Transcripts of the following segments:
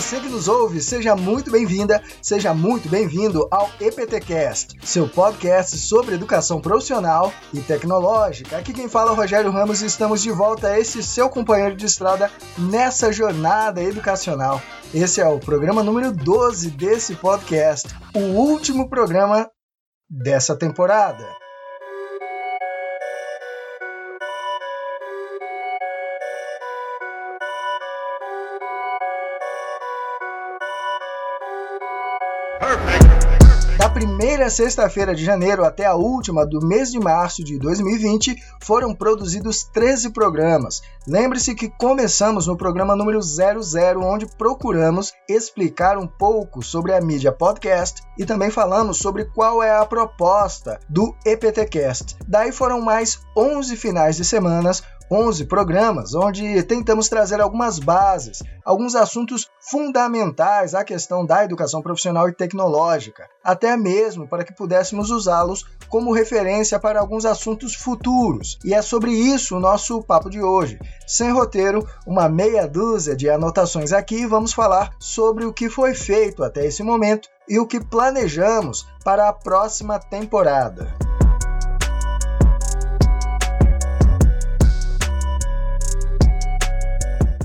você que nos ouve, seja muito bem-vinda, seja muito bem-vindo ao EPTcast, seu podcast sobre educação profissional e tecnológica. Aqui quem fala é o Rogério Ramos e estamos de volta a esse seu companheiro de estrada nessa jornada educacional. Esse é o programa número 12 desse podcast, o último programa dessa temporada. Primeira sexta-feira de janeiro até a última do mês de março de 2020, foram produzidos 13 programas. Lembre-se que começamos no programa número 00, onde procuramos explicar um pouco sobre a mídia podcast e também falamos sobre qual é a proposta do EPTcast. Daí foram mais 11 finais de semanas 11 programas onde tentamos trazer algumas bases, alguns assuntos fundamentais à questão da educação profissional e tecnológica, até mesmo para que pudéssemos usá-los como referência para alguns assuntos futuros. E é sobre isso o nosso papo de hoje. Sem roteiro, uma meia dúzia de anotações aqui, vamos falar sobre o que foi feito até esse momento e o que planejamos para a próxima temporada.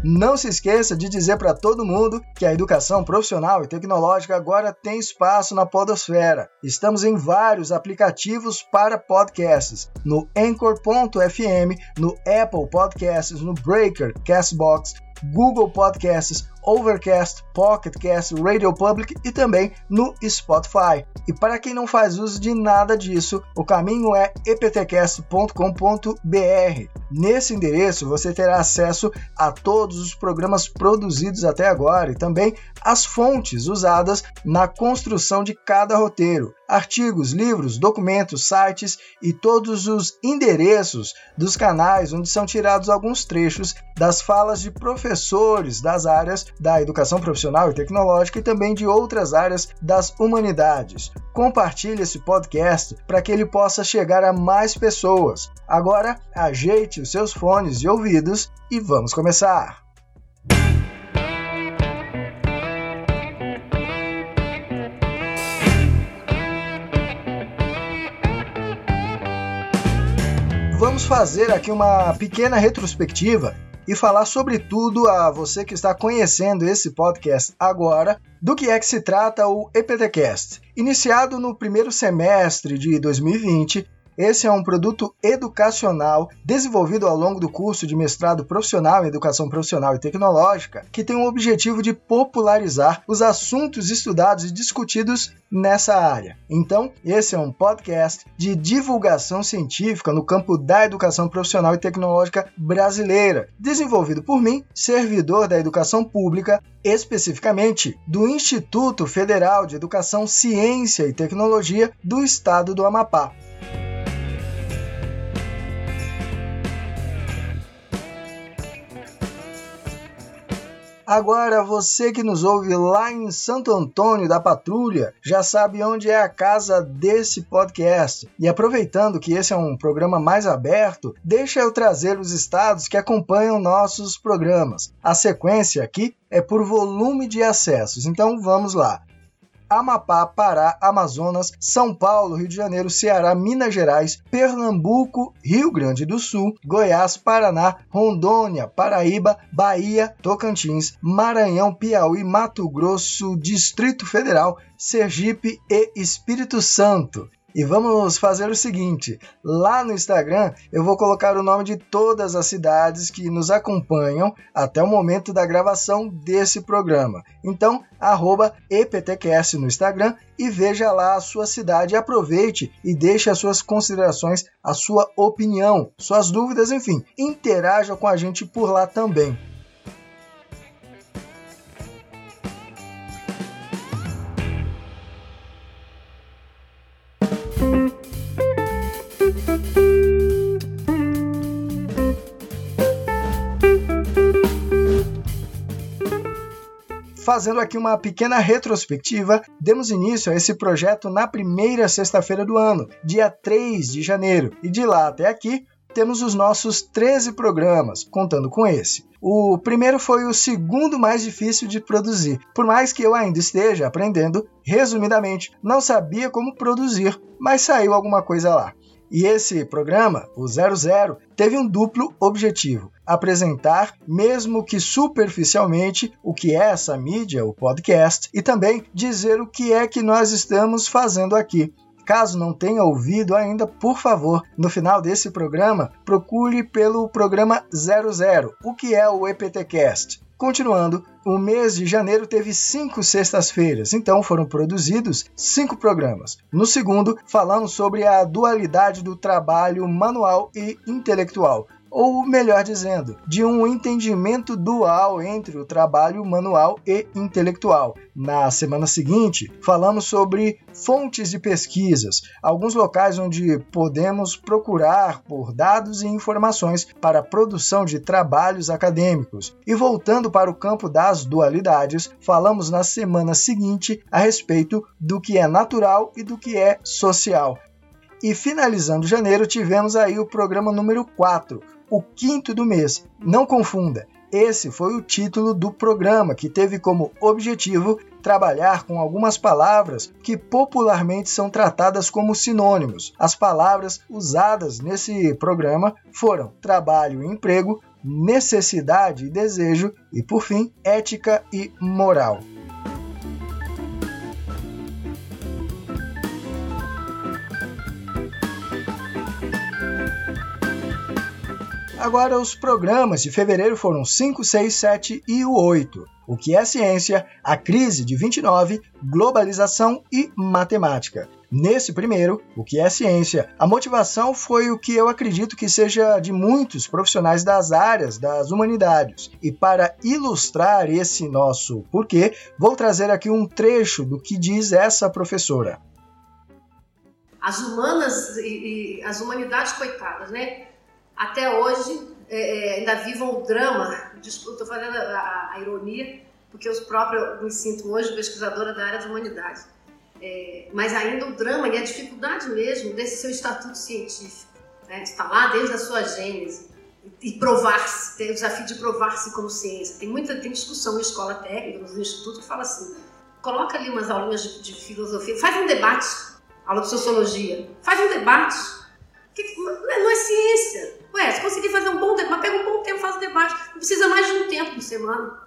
Não se esqueça de dizer para todo mundo que a educação profissional e tecnológica agora tem espaço na Podosfera. Estamos em vários aplicativos para podcasts, no Anchor.fm, no Apple Podcasts, no Breaker, Castbox, Google Podcasts, Overcast, Pocket Cast, Radio Public e também no Spotify. E para quem não faz uso de nada disso, o caminho é eptcast.com.br. Nesse endereço você terá acesso a todos os programas produzidos até agora e também as fontes usadas na construção de cada roteiro, artigos, livros, documentos, sites e todos os endereços dos canais onde são tirados alguns trechos das falas de professores das áreas da educação profissional e tecnológica e também de outras áreas das humanidades. Compartilhe esse podcast para que ele possa chegar a mais pessoas. Agora, ajeite os seus fones e ouvidos e vamos começar! Vamos fazer aqui uma pequena retrospectiva e falar sobretudo a você que está conhecendo esse podcast agora do que é que se trata o EPTcast. Iniciado no primeiro semestre de 2020, esse é um produto educacional desenvolvido ao longo do curso de mestrado profissional em educação profissional e tecnológica, que tem o objetivo de popularizar os assuntos estudados e discutidos nessa área. Então, esse é um podcast de divulgação científica no campo da educação profissional e tecnológica brasileira, desenvolvido por mim, servidor da educação pública, especificamente do Instituto Federal de Educação, Ciência e Tecnologia do Estado do Amapá. Agora, você que nos ouve lá em Santo Antônio da Patrulha já sabe onde é a casa desse podcast. E aproveitando que esse é um programa mais aberto, deixa eu trazer os estados que acompanham nossos programas. A sequência aqui é por volume de acessos, então vamos lá. Amapá, Pará, Amazonas, São Paulo, Rio de Janeiro, Ceará, Minas Gerais, Pernambuco, Rio Grande do Sul, Goiás, Paraná, Rondônia, Paraíba, Bahia, Tocantins, Maranhão, Piauí, Mato Grosso, Distrito Federal, Sergipe e Espírito Santo. E vamos fazer o seguinte: lá no Instagram eu vou colocar o nome de todas as cidades que nos acompanham até o momento da gravação desse programa. Então, EPTQS no Instagram e veja lá a sua cidade, aproveite e deixe as suas considerações, a sua opinião, suas dúvidas, enfim, interaja com a gente por lá também. Fazendo aqui uma pequena retrospectiva, demos início a esse projeto na primeira sexta-feira do ano, dia 3 de janeiro, e de lá até aqui temos os nossos 13 programas, contando com esse. O primeiro foi o segundo mais difícil de produzir, por mais que eu ainda esteja aprendendo, resumidamente, não sabia como produzir, mas saiu alguma coisa lá. E esse programa, o 00, teve um duplo objetivo: apresentar, mesmo que superficialmente, o que é essa mídia, o podcast, e também dizer o que é que nós estamos fazendo aqui. Caso não tenha ouvido ainda, por favor, no final desse programa, procure pelo programa 00, o que é o EPTcast. Continuando, o mês de janeiro teve cinco sextas-feiras, então foram produzidos cinco programas. No segundo, falamos sobre a dualidade do trabalho manual e intelectual ou melhor dizendo, de um entendimento dual entre o trabalho manual e intelectual. Na semana seguinte, falamos sobre fontes de pesquisas, alguns locais onde podemos procurar por dados e informações para a produção de trabalhos acadêmicos. E voltando para o campo das dualidades, falamos na semana seguinte a respeito do que é natural e do que é social. E finalizando janeiro, tivemos aí o programa número 4, o quinto do mês. Não confunda, esse foi o título do programa, que teve como objetivo trabalhar com algumas palavras que popularmente são tratadas como sinônimos. As palavras usadas nesse programa foram trabalho e emprego, necessidade e desejo e, por fim, ética e moral. Agora, os programas de fevereiro foram 5, 6, 7 e o 8. O que é ciência, a crise de 29, globalização e matemática. Nesse primeiro, o que é ciência, a motivação foi o que eu acredito que seja de muitos profissionais das áreas das humanidades. E para ilustrar esse nosso porquê, vou trazer aqui um trecho do que diz essa professora. As humanas e, e as humanidades coitadas, né? Até hoje é, é, ainda vivam o drama, estou fazendo a, a, ironia, porque eu próprio me sinto hoje pesquisadora da área de humanidade, é, mas ainda o drama e a dificuldade mesmo desse seu estatuto científico, né, está lá desde a sua gênese, e provar-se, tem o desafio de provar-se como ciência. Tem muita tem discussão na escola técnica, nos institutos, que fala assim, coloca ali umas aulinhas de, de filosofia, faz um debate, aula de sociologia, faz um debate, que, não é ciência, Ué, se conseguir fazer um bom debate, pega um bom tempo, faz o debate. Não precisa mais de um tempo por semana.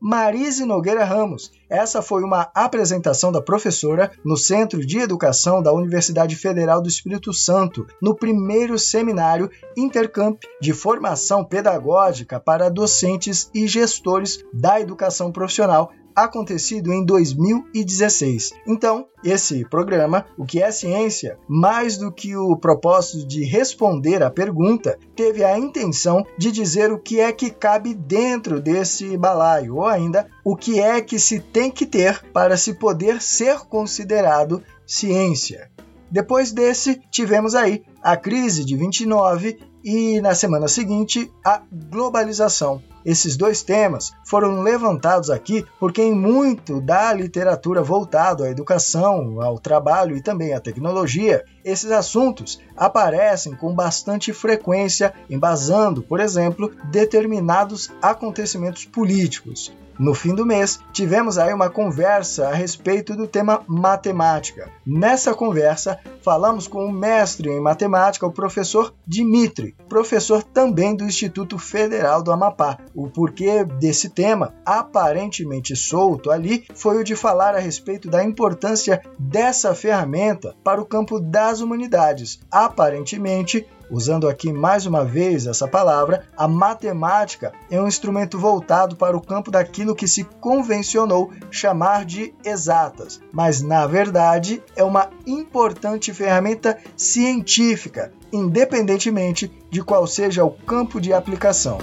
Marise Nogueira Ramos. Essa foi uma apresentação da professora no Centro de Educação da Universidade Federal do Espírito Santo, no primeiro seminário Intercamp de formação pedagógica para docentes e gestores da educação profissional acontecido em 2016. Então, esse programa, O que é Ciência, mais do que o propósito de responder à pergunta, teve a intenção de dizer o que é que cabe dentro desse balaio, ou ainda o que é que se tem que ter para se poder ser considerado ciência. Depois desse, tivemos aí a crise de 29 e na semana seguinte a globalização. Esses dois temas foram levantados aqui porque, em muito da literatura voltado à educação, ao trabalho e também à tecnologia, esses assuntos aparecem com bastante frequência, embasando, por exemplo, determinados acontecimentos políticos. No fim do mês, tivemos aí uma conversa a respeito do tema matemática. Nessa conversa, falamos com o mestre em matemática, o professor Dimitri, professor também do Instituto Federal do Amapá. O porquê desse tema, aparentemente solto ali, foi o de falar a respeito da importância dessa ferramenta para o campo das humanidades. Aparentemente, Usando aqui mais uma vez essa palavra, a matemática é um instrumento voltado para o campo daquilo que se convencionou chamar de exatas, mas na verdade é uma importante ferramenta científica, independentemente de qual seja o campo de aplicação.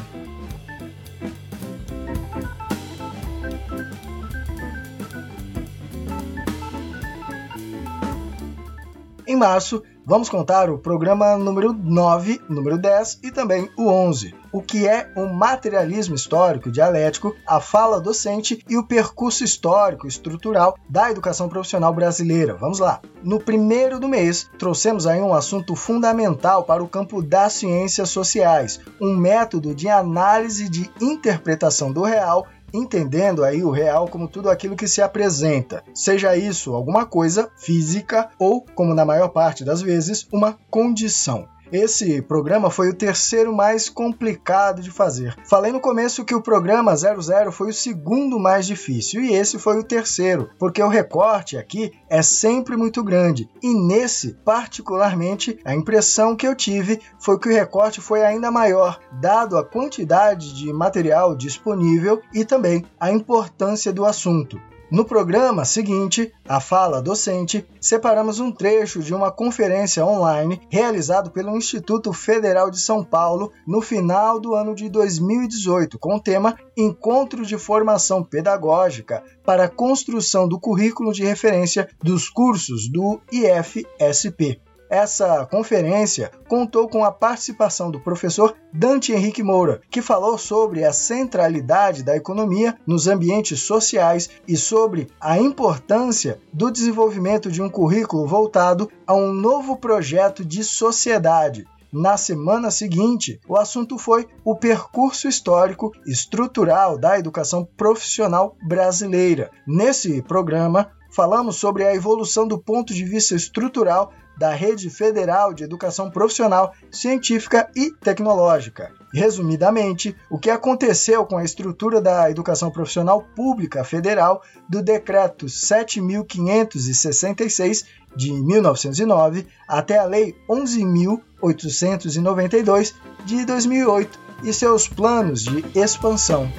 Em março, vamos contar o programa número 9, número 10 e também o 11. o que é o materialismo histórico dialético, a fala docente e o percurso histórico estrutural da educação profissional brasileira. Vamos lá. No primeiro do mês, trouxemos aí um assunto fundamental para o campo das ciências sociais, um método de análise de interpretação do real entendendo aí o real como tudo aquilo que se apresenta, seja isso alguma coisa física ou, como na maior parte das vezes, uma condição. Esse programa foi o terceiro mais complicado de fazer. Falei no começo que o programa 00 foi o segundo mais difícil e esse foi o terceiro, porque o recorte aqui é sempre muito grande. E nesse, particularmente, a impressão que eu tive foi que o recorte foi ainda maior, dado a quantidade de material disponível e também a importância do assunto. No programa seguinte, a fala docente, separamos um trecho de uma conferência online realizado pelo Instituto Federal de São Paulo no final do ano de 2018, com o tema Encontro de Formação Pedagógica para a Construção do Currículo de Referência dos Cursos do IFSP. Essa conferência contou com a participação do professor Dante Henrique Moura, que falou sobre a centralidade da economia nos ambientes sociais e sobre a importância do desenvolvimento de um currículo voltado a um novo projeto de sociedade, na semana seguinte, o assunto foi o percurso histórico estrutural da educação profissional brasileira. Nesse programa, falamos sobre a evolução do ponto de vista estrutural da Rede Federal de Educação Profissional, Científica e Tecnológica. Resumidamente, o que aconteceu com a estrutura da educação profissional pública federal do Decreto 7566 de 1909 até a Lei 11.892 de 2008 e seus planos de expansão.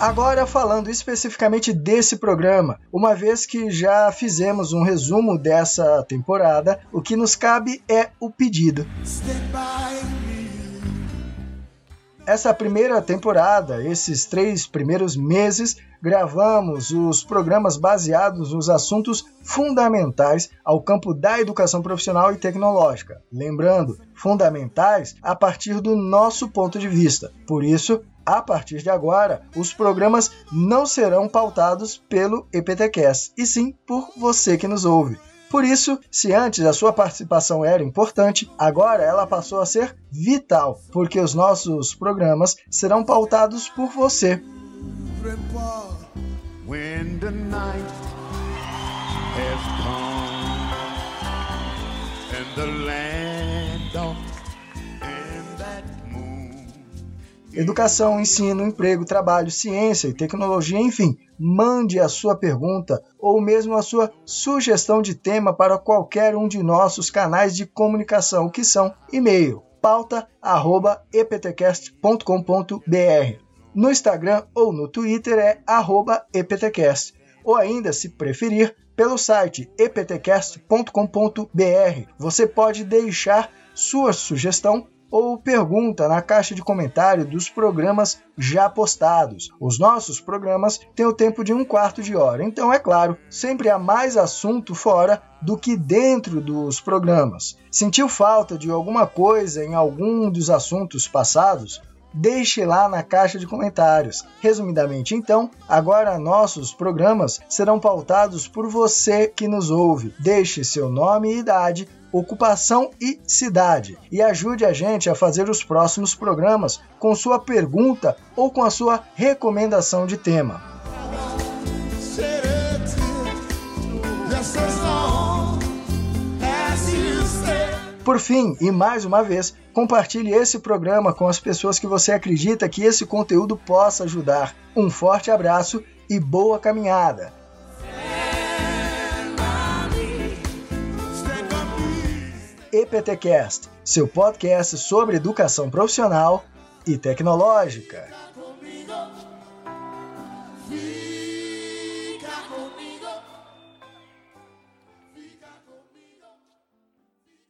Agora falando especificamente desse programa, uma vez que já fizemos um resumo dessa temporada, o que nos cabe é o pedido. Essa primeira temporada, esses três primeiros meses, gravamos os programas baseados nos assuntos fundamentais ao campo da educação profissional e tecnológica. Lembrando, fundamentais a partir do nosso ponto de vista. Por isso, a partir de agora, os programas não serão pautados pelo EPTcast, e sim por você que nos ouve. Por isso, se antes a sua participação era importante, agora ela passou a ser vital, porque os nossos programas serão pautados por você. When Educação, ensino, emprego, trabalho, ciência e tecnologia, enfim, mande a sua pergunta ou mesmo a sua sugestão de tema para qualquer um de nossos canais de comunicação, que são e-mail pauta@eptcast.com.br. No Instagram ou no Twitter é @eptcast, ou ainda, se preferir, pelo site eptcast.com.br. Você pode deixar sua sugestão ou pergunta na caixa de comentário dos programas já postados. Os nossos programas têm o tempo de um quarto de hora, então é claro, sempre há mais assunto fora do que dentro dos programas. Sentiu falta de alguma coisa em algum dos assuntos passados? Deixe lá na caixa de comentários. Resumidamente, então, agora nossos programas serão pautados por você que nos ouve. Deixe seu nome e idade ocupação e cidade. E ajude a gente a fazer os próximos programas com sua pergunta ou com a sua recomendação de tema. Por fim, e mais uma vez, compartilhe esse programa com as pessoas que você acredita que esse conteúdo possa ajudar. Um forte abraço e boa caminhada! EPTcast, seu podcast sobre educação profissional e tecnológica.